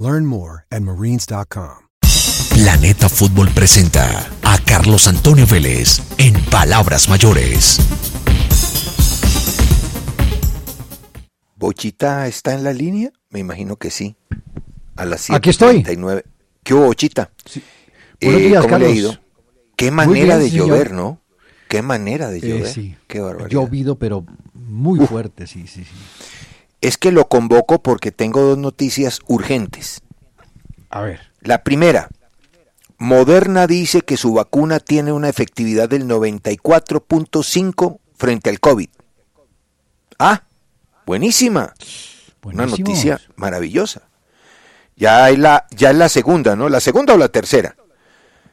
Learn more at marines.com. Planeta Fútbol presenta a Carlos Antonio Vélez en Palabras Mayores. ¿Bochita está en la línea? Me imagino que sí. A las Aquí estoy. 7:39. ¿Qué hubo, Bochita? Buenos Eh, días, ¿Cómo le ha Carlos. ido? Qué manera bien, de señor. llover, ¿no? Qué manera de Eh, llover. sí. Qué barbaridad. Llovido, pero muy fuerte, sí, sí, sí. Es que lo convoco porque tengo dos noticias urgentes. A ver. La primera, Moderna dice que su vacuna tiene una efectividad del 94.5 frente al COVID. Ah, buenísima. Una noticia maravillosa. Ya es la, ya es la segunda, ¿no? ¿La segunda o la tercera?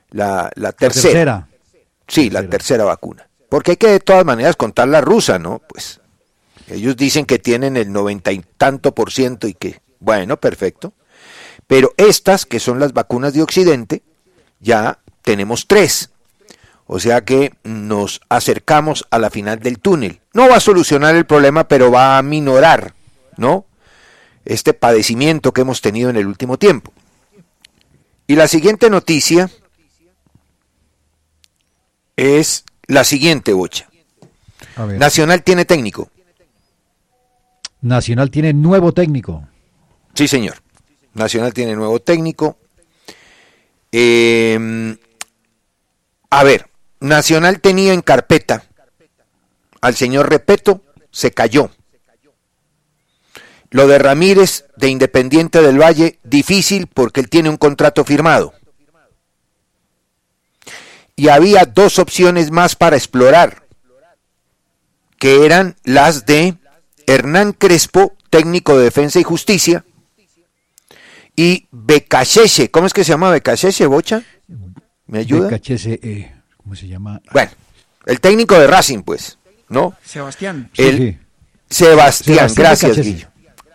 La, la La tercera. tercera. Sí, la Tercera. tercera vacuna. Porque hay que de todas maneras contar la rusa, ¿no? Pues ellos dicen que tienen el noventa y tanto por ciento y que, bueno, perfecto. Pero estas, que son las vacunas de Occidente, ya tenemos tres. O sea que nos acercamos a la final del túnel. No va a solucionar el problema, pero va a minorar, ¿no? Este padecimiento que hemos tenido en el último tiempo. Y la siguiente noticia es la siguiente, Bocha. Nacional tiene técnico. Nacional tiene nuevo técnico. Sí, señor. Nacional tiene nuevo técnico. Eh, a ver, Nacional tenía en carpeta al señor Repeto, se cayó. Lo de Ramírez, de Independiente del Valle, difícil porque él tiene un contrato firmado. Y había dos opciones más para explorar, que eran las de Hernán Crespo, técnico de Defensa y Justicia, y Becachese. ¿Cómo es que se llama Becachese, Bocha? ¿Me ayuda? BKHS, eh, ¿cómo se llama? Bueno, el técnico de Racing, pues, ¿no? Sebastián. Sí, el- sí, Sebastián, Sebastián gracias, Becachese. Guillo.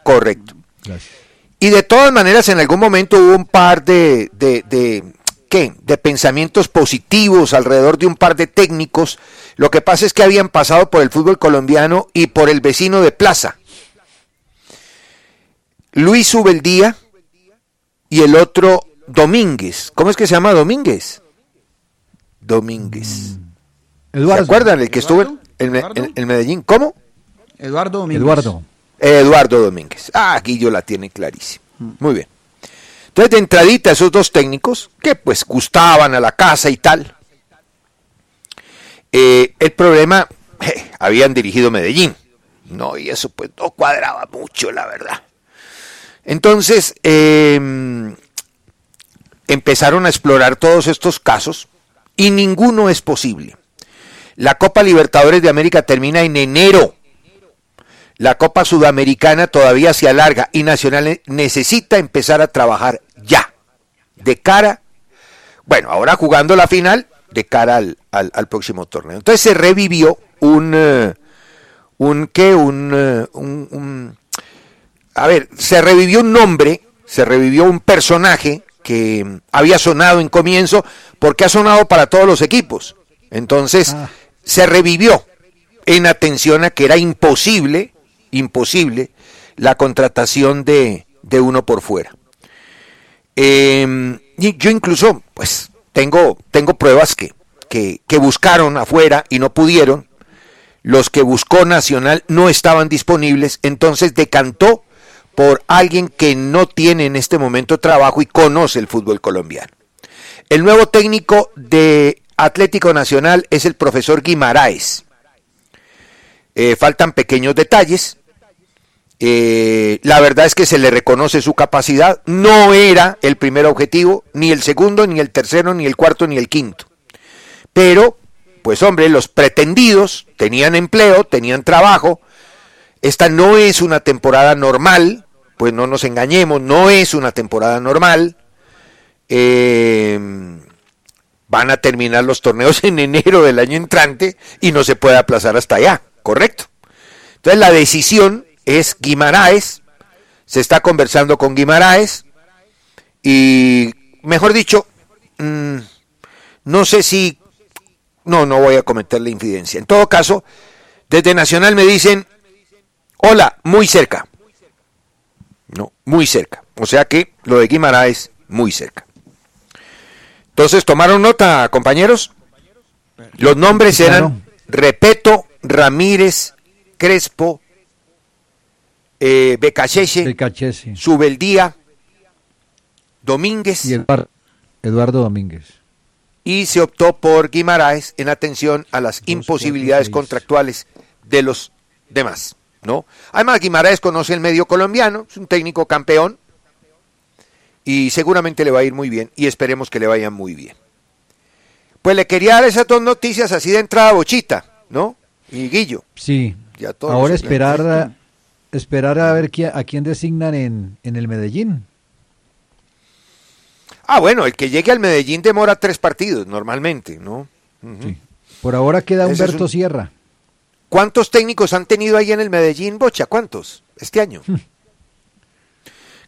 Correcto. gracias. Y de todas maneras, en algún momento hubo un par de, de, de- ¿qué? De pensamientos positivos alrededor de un par de técnicos. Lo que pasa es que habían pasado por el fútbol colombiano y por el vecino de Plaza. Luis Ubeldía y el otro Domínguez. ¿Cómo es que se llama Domínguez? Domínguez. Eduardo. ¿Se acuerdan? El que estuvo en, en- ¿Eduardo? en- en Medellín. ¿Cómo? Eduardo Domínguez. Eduardo. Eduardo Domínguez. Ah, aquí yo la tiene clarísima. Muy bien. Entonces, de entradita, esos dos técnicos, que pues gustaban a la casa y tal. Eh, el problema, habían dirigido Medellín. No, y eso pues no cuadraba mucho, la verdad. Entonces, eh, empezaron a explorar todos estos casos y ninguno es posible. La Copa Libertadores de América termina en enero. La Copa Sudamericana todavía se alarga y Nacional necesita empezar a trabajar ya, de cara, bueno, ahora jugando la final, de cara al, al- al próximo torneo. Entonces se revivió un, eh, un, ¿qué? Un, eh, un- un- a ver, se revivió un nombre, se revivió un personaje que había sonado en comienzo, porque ha sonado para todos los equipos. Entonces, Ah. se revivió en atención a que era imposible, imposible, la contratación de, de uno por fuera. Eh, y yo incluso, pues, tengo, tengo pruebas que, que, que buscaron afuera y no pudieron. Los que buscó Nacional no estaban disponibles, entonces decantó por alguien que no tiene en este momento trabajo y conoce el fútbol colombiano. El nuevo técnico de Atlético Nacional es el profesor Guimaraes. Eh, faltan pequeños detalles. Eh, la verdad es que se le reconoce su capacidad. No era el primer objetivo, ni el segundo, ni el tercero, ni el cuarto, ni el quinto. Pero, pues hombre, los pretendidos tenían empleo, tenían trabajo. Esta no es una temporada normal, pues no nos engañemos, no es una temporada normal. Eh, van a terminar los torneos en enero del año entrante y no se puede aplazar hasta allá, ¿correcto? Entonces la decisión es Guimaraes, se está conversando con Guimaraes y, mejor dicho, mmm, no sé si, no, no voy a cometer la infidencia. En todo caso, desde Nacional me dicen, hola, muy cerca. No, muy cerca. O sea que lo de Guimaraes, muy cerca. Entonces, ¿tomaron nota, compañeros? Los nombres eran Repeto, Ramírez, Crespo, eh, Becachese, Subeldía, Domínguez. Y Eduardo, Eduardo Domínguez. Y se optó por Guimaraes en atención a las imposibilidades contractuales de los demás. ¿no? Además, Guimaraes conoce el medio colombiano, es un técnico campeón y seguramente le va a ir muy bien y esperemos que le vaya muy bien. Pues le quería dar esas dos noticias así de entrada bochita, ¿no? Y Guillo. Sí. Ya Ahora esperar esperar a ver a quién designan en, en el Medellín. Ah, bueno, el que llegue al Medellín demora tres partidos normalmente, ¿no? sí. Por ahora queda Humberto Sierra. ¿Cuántos técnicos han tenido ahí en el Medellín, Bocha? ¿Cuántos este año? Hmm.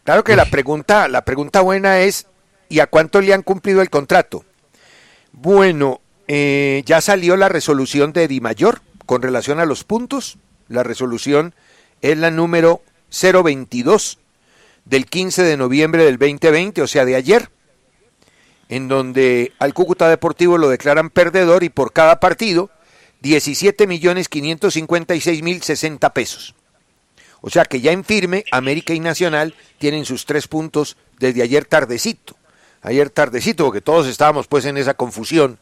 claro que la pregunta, la pregunta buena es, ¿y a cuánto le han cumplido el contrato? Bueno, eh, ya salió la resolución de Di Mayor con relación a los puntos. La resolución es la número 022 del 15 de noviembre del 2020, o sea, de ayer, en donde al Cúcuta Deportivo lo declaran perdedor y por cada partido 17 millones 556 mil 60 pesos. O sea que ya en firme, América y Nacional tienen sus tres puntos desde ayer tardecito. Ayer tardecito, porque todos estábamos pues en esa confusión.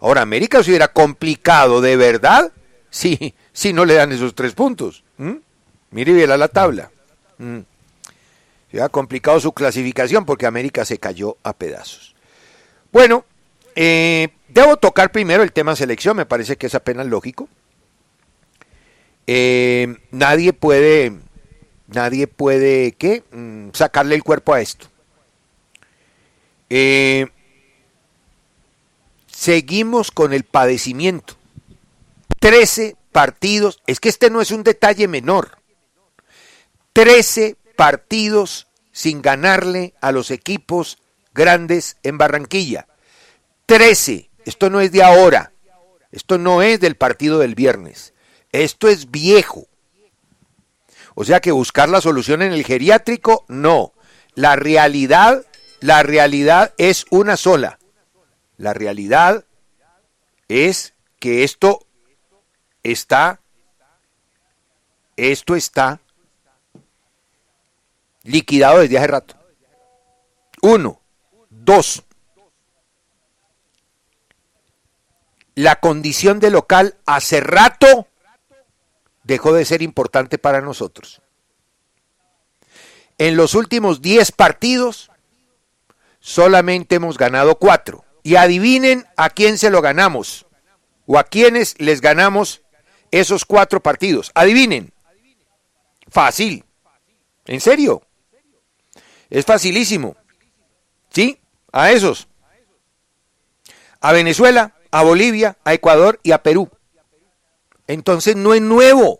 Ahora, América se hubiera complicado de verdad si, si no le dan esos tres puntos. Mire bien la tabla. Se ha complicado su clasificación porque América se cayó a pedazos. Bueno, eh, debo tocar primero el tema selección, me parece que es apenas lógico. Eh, nadie puede, nadie puede, ¿qué? Mm, sacarle el cuerpo a esto. Eh, seguimos con el padecimiento. Trece partidos, es que este no es un detalle menor. Trece partidos sin ganarle a los equipos grandes en Barranquilla. 13. Esto no es de ahora. Esto no es del partido del viernes. Esto es viejo. O sea que buscar la solución en el geriátrico, no. La realidad, la realidad es una sola. La realidad es que esto está, esto está liquidado desde hace rato. Uno. Dos. la condición de local hace rato dejó de ser importante para nosotros. En los últimos 10 partidos solamente hemos ganado 4. Y adivinen a quién se lo ganamos o a quiénes les ganamos esos cuatro partidos. Adivinen. Fácil. ¿En serio? Es facilísimo. ¿Sí? A esos. A Venezuela, a Bolivia, a Ecuador y a Perú. Entonces no es nuevo.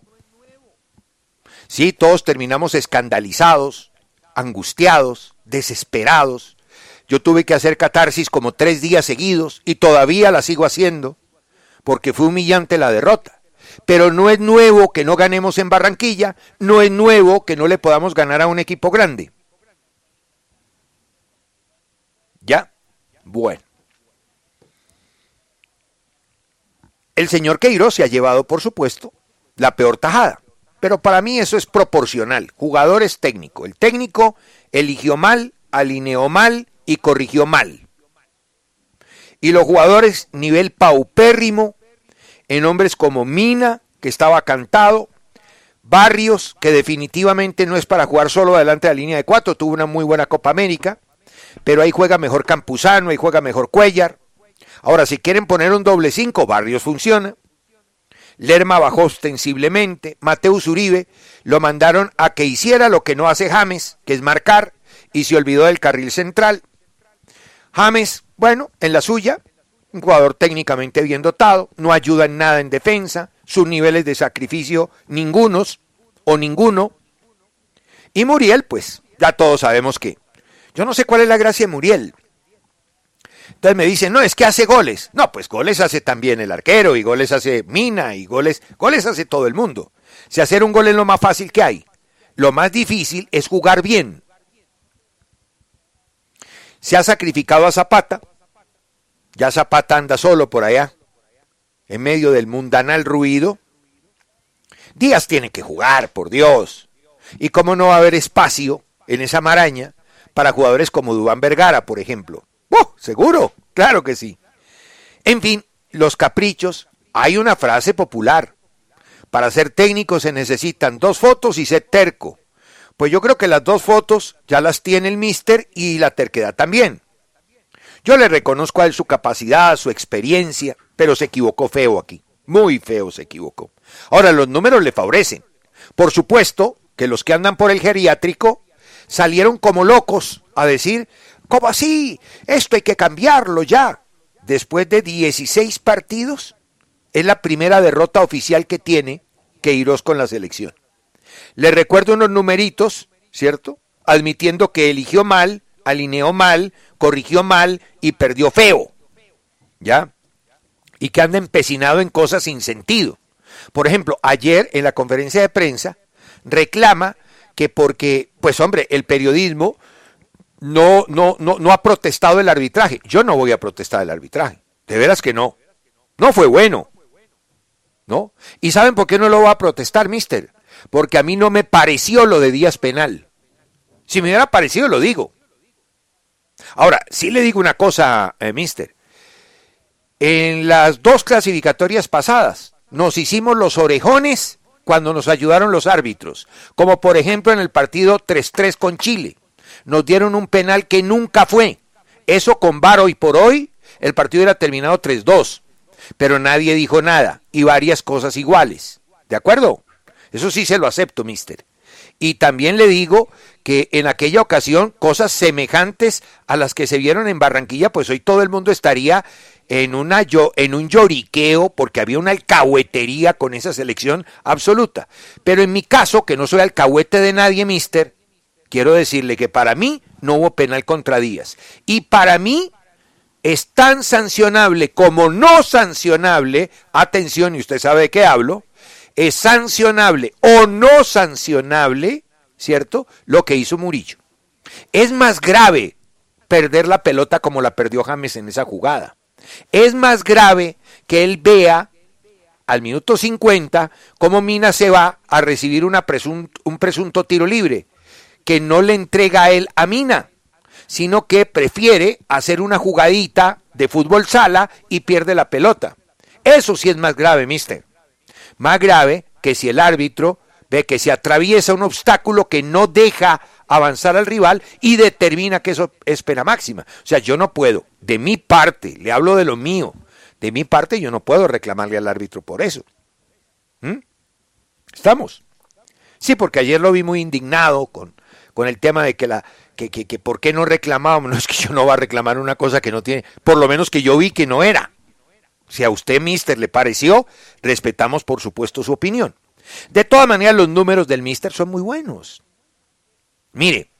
Sí, todos terminamos escandalizados, angustiados, desesperados. Yo tuve que hacer catarsis como tres días seguidos y todavía la sigo haciendo porque fue humillante la derrota. Pero no es nuevo que no ganemos en Barranquilla, no es nuevo que no le podamos ganar a un equipo grande. ¿Ya? Bueno. El señor Queiroz se ha llevado, por supuesto, la peor tajada. Pero para mí eso es proporcional. Jugador es técnico. El técnico eligió mal, alineó mal y corrigió mal. Y los jugadores nivel paupérrimo, en hombres como Mina, que estaba cantado, Barrios, que definitivamente no es para jugar solo adelante de la línea de cuatro, tuvo una muy buena Copa América, pero ahí juega mejor Campuzano, ahí juega mejor Cuellar. Ahora, si quieren poner un doble cinco, Barrios funciona. Lerma bajó ostensiblemente. Mateus Uribe lo mandaron a que hiciera lo que no hace James, que es marcar, y se olvidó del carril central. James, bueno, en la suya, un jugador técnicamente bien dotado, no ayuda en nada en defensa, sus niveles de sacrificio ningunos o ninguno. Y Muriel, pues, ya todos sabemos que. Yo no sé cuál es la gracia de Muriel. Entonces me dicen, no, es que hace goles. No, pues goles hace también el arquero y goles hace Mina y goles, goles hace todo el mundo. Si hacer un gol es lo más fácil que hay. Lo más difícil es jugar bien. Se ha sacrificado a Zapata. Ya Zapata anda solo por allá, en medio del mundanal ruido. Díaz tiene que jugar, por Dios. Y cómo no va a haber espacio en esa maraña para jugadores como Dubán Vergara, por ejemplo. ¡Oh! Seguro, claro que sí. En fin, los caprichos. Hay una frase popular. Para ser técnico se necesitan dos fotos y ser terco. Pues yo creo que las dos fotos ya las tiene el mister y la terquedad también. Yo le reconozco a él su capacidad, su experiencia, pero se equivocó feo aquí. Muy feo se equivocó. Ahora, los números le favorecen. Por supuesto que los que andan por el geriátrico salieron como locos a decir, ¿cómo así? Esto hay que cambiarlo ya. Después de 16 partidos, es la primera derrota oficial que tiene Queiroz con la selección. Le recuerdo unos numeritos, ¿cierto? Admitiendo que eligió mal, alineó mal, corrigió mal y perdió feo. ¿Ya? Y que anda empecinado en cosas sin sentido. Por ejemplo, ayer en la conferencia de prensa reclama que porque, pues hombre, el periodismo no, no, no, no ha protestado el arbitraje. Yo no voy a protestar el arbitraje. De veras que no. No fue bueno. ¿No? ¿Y saben por qué no lo va a protestar, mister? Porque a mí no me pareció lo de Díaz Penal. Si me hubiera parecido, lo digo. Ahora, sí le digo una cosa, eh, mister. En las dos clasificatorias pasadas nos hicimos los orejones cuando nos ayudaron los árbitros, como por ejemplo en el partido 3-3 con Chile. Nos dieron un penal que nunca fue. Eso con VAR hoy por hoy, el partido era terminado 3-2, pero nadie dijo nada y varias cosas iguales. ¿De acuerdo? Eso sí se lo acepto, mister. Y también le digo que en aquella ocasión cosas semejantes a las que se vieron en Barranquilla, pues hoy todo el mundo estaría en, una, en un lloriqueo porque había una alcahuetería con esa selección absoluta. Pero en mi caso, que no soy alcahuete de nadie, mister, quiero decirle que para mí no hubo penal contra Díaz. Y para mí es tan sancionable como no sancionable, atención, y usted sabe de qué hablo, es sancionable o no sancionable ¿cierto? Lo que hizo Murillo. Es más grave perder la pelota como la perdió James en esa jugada. Es más grave que él vea al minuto 50 cómo Mina se va a recibir un presunto tiro libre, que no le entrega a él a Mina, sino que prefiere hacer una jugadita de fútbol sala y pierde la pelota. Eso sí es más grave, mister. Más grave que si el árbitro ve que se atraviesa un obstáculo que no deja avanzar al rival y determina que eso es pena máxima. O sea, yo no puedo, de mi parte, le hablo de lo mío, de mi parte yo no puedo reclamarle al árbitro por eso. ¿Mm? ¿Estamos? Sí, porque ayer lo vi muy indignado con, con el tema de que la que, que, que por qué no reclamábamos, no es que yo no va a reclamar una cosa que no tiene, por lo menos que yo vi que no era. Si a usted, mister, le pareció, respetamos por supuesto su opinión. De todas maneras, los números del Mister son muy buenos. Mire,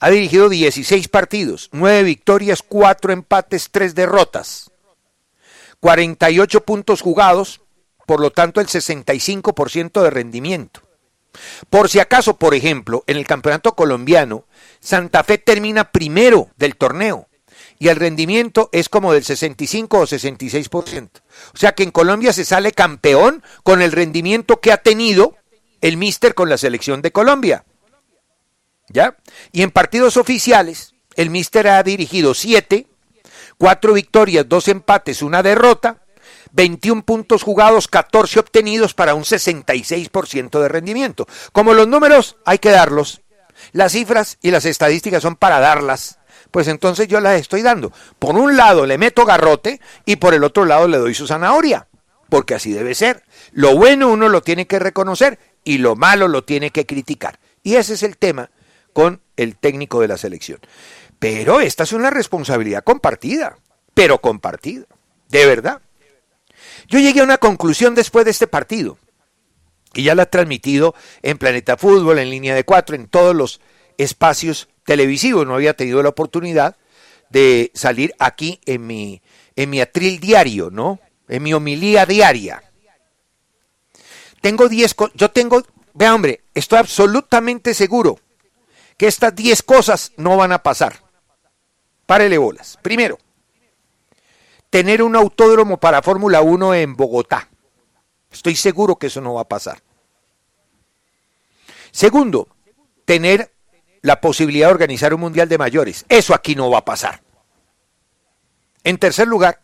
ha dirigido 16 partidos, 9 victorias, 4 empates, 3 derrotas. 48 puntos jugados, por lo tanto el 65% de rendimiento. Por si acaso, por ejemplo, en el campeonato colombiano, Santa Fe termina primero del torneo y el rendimiento es como del 65 o 66%. O sea que en Colombia se sale campeón con el rendimiento que ha tenido el Mister con la selección de Colombia. ¿Ya? Y en partidos oficiales, el Mister ha dirigido 7, Cuatro victorias, dos empates, una derrota, 21 puntos jugados, 14 obtenidos para un 66% de rendimiento. Como los números hay que darlos, las cifras y las estadísticas son para darlas, pues entonces yo las estoy dando. Por un lado le meto garrote y por el otro lado le doy su zanahoria, porque así debe ser. Lo bueno uno lo tiene que reconocer y lo malo lo tiene que criticar. Y ese es el tema con el técnico de la selección. Pero esta es una responsabilidad compartida, pero compartida, de verdad. Yo llegué a una conclusión después de este partido, y ya la he transmitido en Planeta Fútbol, en línea de cuatro, en todos los espacios televisivos. No había tenido la oportunidad de salir aquí en mi, en mi atril diario, ¿no? En mi homilía diaria. Tengo diez, yo tengo, vea hombre, estoy absolutamente seguro que estas diez cosas no van a pasar. Párele bolas. Primero, tener un autódromo para Fórmula 1 en Bogotá. Estoy seguro que eso no va a pasar. Segundo, tener la posibilidad de organizar un mundial de mayores. Eso aquí no va a pasar. En tercer lugar,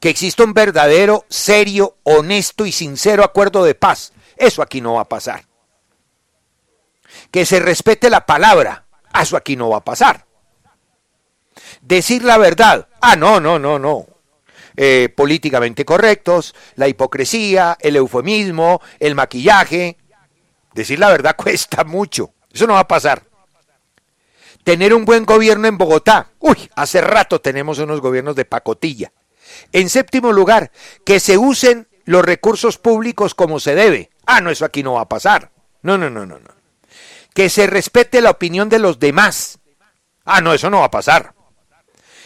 que exista un verdadero, serio, honesto y sincero acuerdo de paz. Eso aquí no va a pasar. Que se respete la palabra. Eso aquí no va a pasar. Decir la verdad. Ah, no, no, no, no. Eh, políticamente correctos, la hipocresía, el eufemismo, el maquillaje. Decir la verdad cuesta mucho. Eso no va a pasar. Tener un buen gobierno en Bogotá. Uy, hace rato tenemos unos gobiernos de pacotilla. En séptimo lugar, que se usen los recursos públicos como se debe. Ah, no, eso aquí no va a pasar. No, no, no, no, no. Que se respete la opinión de los demás. Ah, no, eso no va a pasar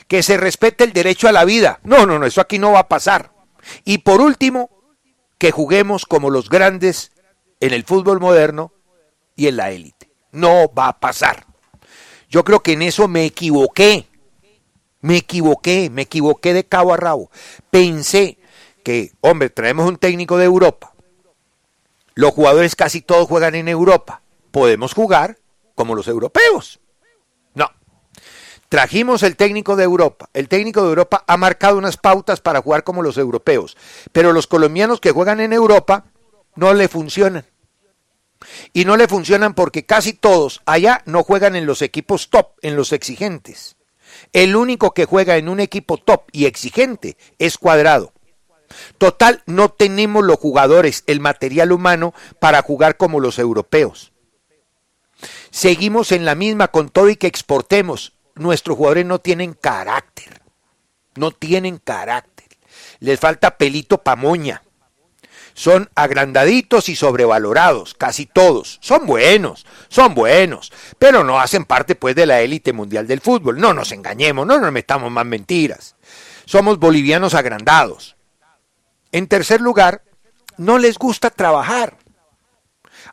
que se respete el derecho a la vida. No, no, no, eso aquí no va a pasar. Y por último, que juguemos como los grandes en el fútbol moderno y en la élite. No va a pasar. Yo creo que en eso me equivoqué. Me equivoqué, me equivoqué de cabo a rabo. Pensé que, hombre, traemos un técnico de Europa. Los jugadores casi todos juegan en Europa. Podemos jugar como los europeos. Trajimos el técnico de Europa. El técnico de Europa ha marcado unas pautas para jugar como los europeos. Pero los colombianos que juegan en Europa no le funcionan. Y no le funcionan porque casi todos allá no juegan en los equipos top, en los exigentes. El único que juega en un equipo top y exigente es cuadrado. Total, no tenemos los jugadores, el material humano para jugar como los europeos. Seguimos en la misma con todo y que exportemos nuestros jugadores no tienen carácter. No tienen carácter. Les falta pelito pamoña. Son agrandaditos y sobrevalorados, casi todos. Son buenos, son buenos, pero no hacen parte pues de la élite mundial del fútbol. No nos engañemos, no nos metamos más mentiras. Somos bolivianos agrandados. En tercer lugar, no les gusta trabajar.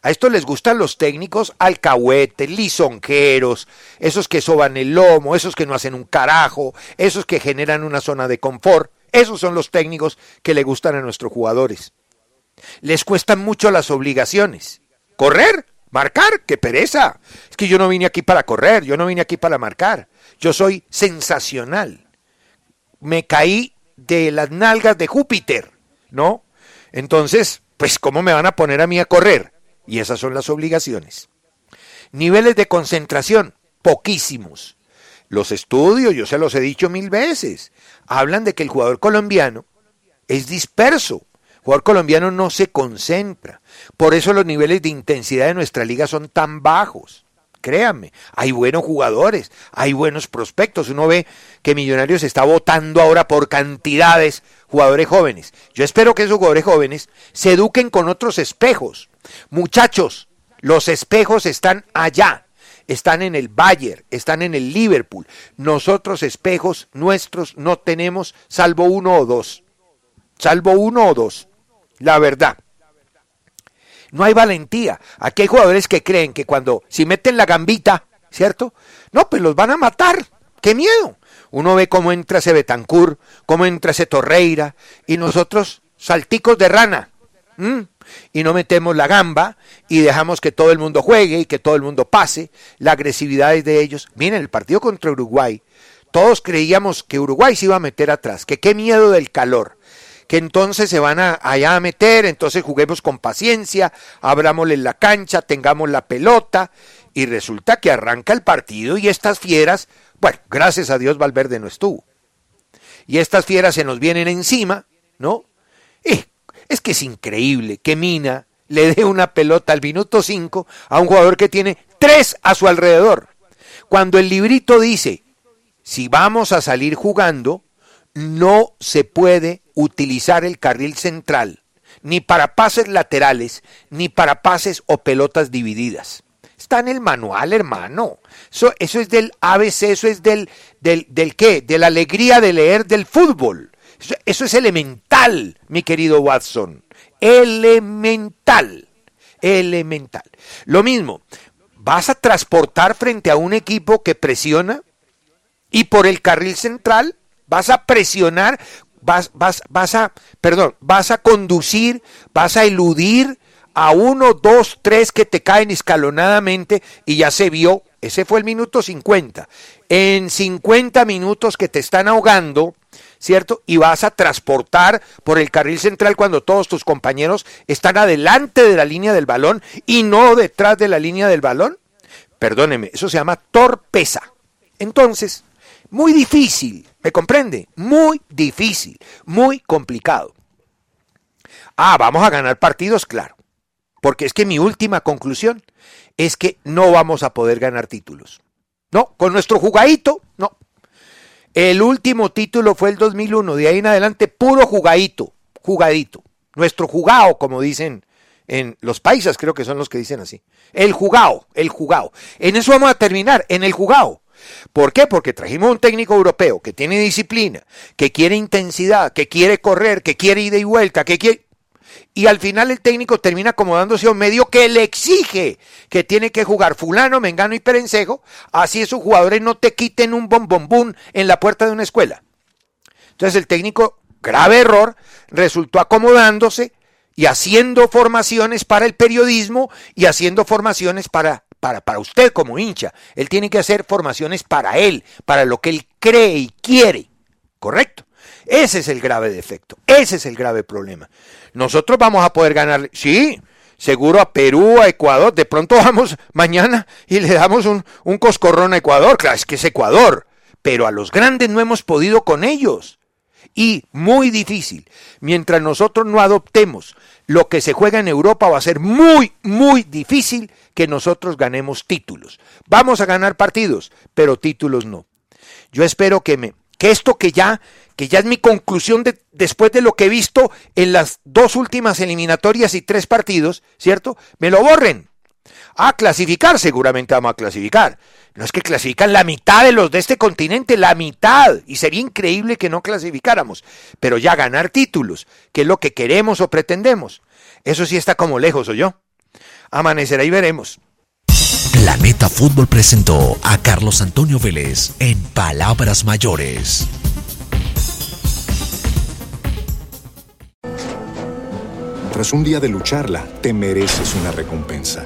A esto les gustan los técnicos alcahuetes, lisonjeros, esos que soban el lomo, esos que no hacen un carajo, esos que generan una zona de confort. Esos son los técnicos que le gustan a nuestros jugadores. Les cuestan mucho las obligaciones. Correr, marcar, qué pereza. Es que yo no vine aquí para correr, yo no vine aquí para marcar. Yo soy sensacional. Me caí de las nalgas de Júpiter, ¿no? Entonces, pues, ¿cómo me van a poner a mí a correr? Y esas son las obligaciones. Niveles de concentración, poquísimos. Los estudios, yo se los he dicho mil veces, hablan de que el jugador colombiano es disperso. Jugador colombiano no se concentra. Por eso los niveles de intensidad de nuestra liga son tan bajos. Créanme, hay buenos jugadores, hay buenos prospectos. Uno ve que Millonarios está votando ahora por cantidades jugadores jóvenes. Yo espero que esos jugadores jóvenes se eduquen con otros espejos Muchachos, los espejos están allá, están en el Bayern, están en el Liverpool. Nosotros espejos nuestros no tenemos salvo uno o dos. Salvo uno o dos. La verdad. No hay valentía. Aquí hay jugadores que creen que cuando si meten la gambita, ¿cierto? No, pues los van a matar. ¡Qué miedo! Uno ve cómo entra ese Betancur, cómo entra ese Torreira, y nosotros salticos de rana y no metemos la gamba y dejamos que todo el mundo juegue y que todo el mundo pase. La agresividad es de ellos. Miren, el partido contra Uruguay, todos creíamos que Uruguay se iba a meter atrás, que qué miedo del calor, que entonces se van a, allá a meter, entonces juguemos con paciencia, abrámosle la cancha, tengamos la pelota, y resulta que arranca el partido y estas fieras, bueno, gracias a Dios Valverde no estuvo. Y estas fieras se nos vienen encima, ¿no? Y es que es increíble que Mina le dé una pelota al minuto 5 a un jugador que tiene tres a su alrededor. Cuando el librito dice, si vamos a salir jugando, no se puede utilizar el carril central, ni para pases laterales, ni para pases o pelotas divididas. Está en el manual, hermano. Eso, es del ABC, eso es del, del, del qué? De la alegría de leer del fútbol. Eso es elemental, mi querido Watson. Elemental. Elemental. Lo mismo, vas a transportar frente a un equipo que presiona y por el carril central vas a presionar, vas, vas, vas a, perdón, vas a conducir, vas a eludir a uno, dos, tres que te caen escalonadamente y ya se vio, ese fue el minuto 50. En 50 minutos que te están ahogando, ¿cierto? Y vas a transportar por el carril central cuando todos tus compañeros están adelante de la línea del balón y no detrás de la línea del balón. Perdóneme, eso se llama torpeza. Entonces, muy difícil, ¿me comprende? Muy difícil, muy complicado. Ah, vamos a ganar partidos, claro. Porque es que mi última conclusión es que no vamos a poder ganar títulos. No, con nuestro jugadito, no. El último título fue el 2001, de ahí en adelante puro jugadito, jugadito. Nuestro jugado, como dicen en los países, creo que son los que dicen así. El jugado, el jugado. En eso vamos a terminar, en el jugado. ¿Por qué? Porque trajimos un técnico europeo que tiene disciplina, que quiere intensidad, que quiere correr, que quiere ida y vuelta, que quiere... Y al final el técnico termina acomodándose a un medio que le exige que tiene que jugar fulano, mengano y perencejo, así esos jugadores no te quiten un bombombún en la puerta de una escuela. Entonces el técnico, grave error, resultó acomodándose y haciendo formaciones para el periodismo y haciendo formaciones para para, usted como hincha. Él tiene que hacer formaciones para él, para lo que él cree y quiere. ¿Correcto? Ese es el grave defecto, ese es el grave problema. Nosotros vamos a poder ganar, sí, seguro a Perú, a Ecuador, de pronto vamos mañana y le damos un, un coscorrón a Ecuador, claro, es que es Ecuador, pero a los grandes no hemos podido con ellos. Y muy difícil, mientras nosotros no adoptemos lo que se juega en Europa va a ser muy, muy difícil que nosotros ganemos títulos. Vamos a ganar partidos, pero títulos no. Yo espero que me que esto que ya que ya es mi conclusión de, después de lo que he visto en las dos últimas eliminatorias y tres partidos, ¿cierto? Me lo borren. A clasificar, seguramente vamos a clasificar. No es que clasifican la mitad de los de este continente, la mitad. Y sería increíble que no clasificáramos. Pero ya ganar títulos, que es lo que queremos o pretendemos. Eso sí está como lejos, ¿o yo? Amanecerá y veremos. Planeta Fútbol presentó a Carlos Antonio Vélez en Palabras Mayores. Tras un día de lucharla, te mereces una recompensa,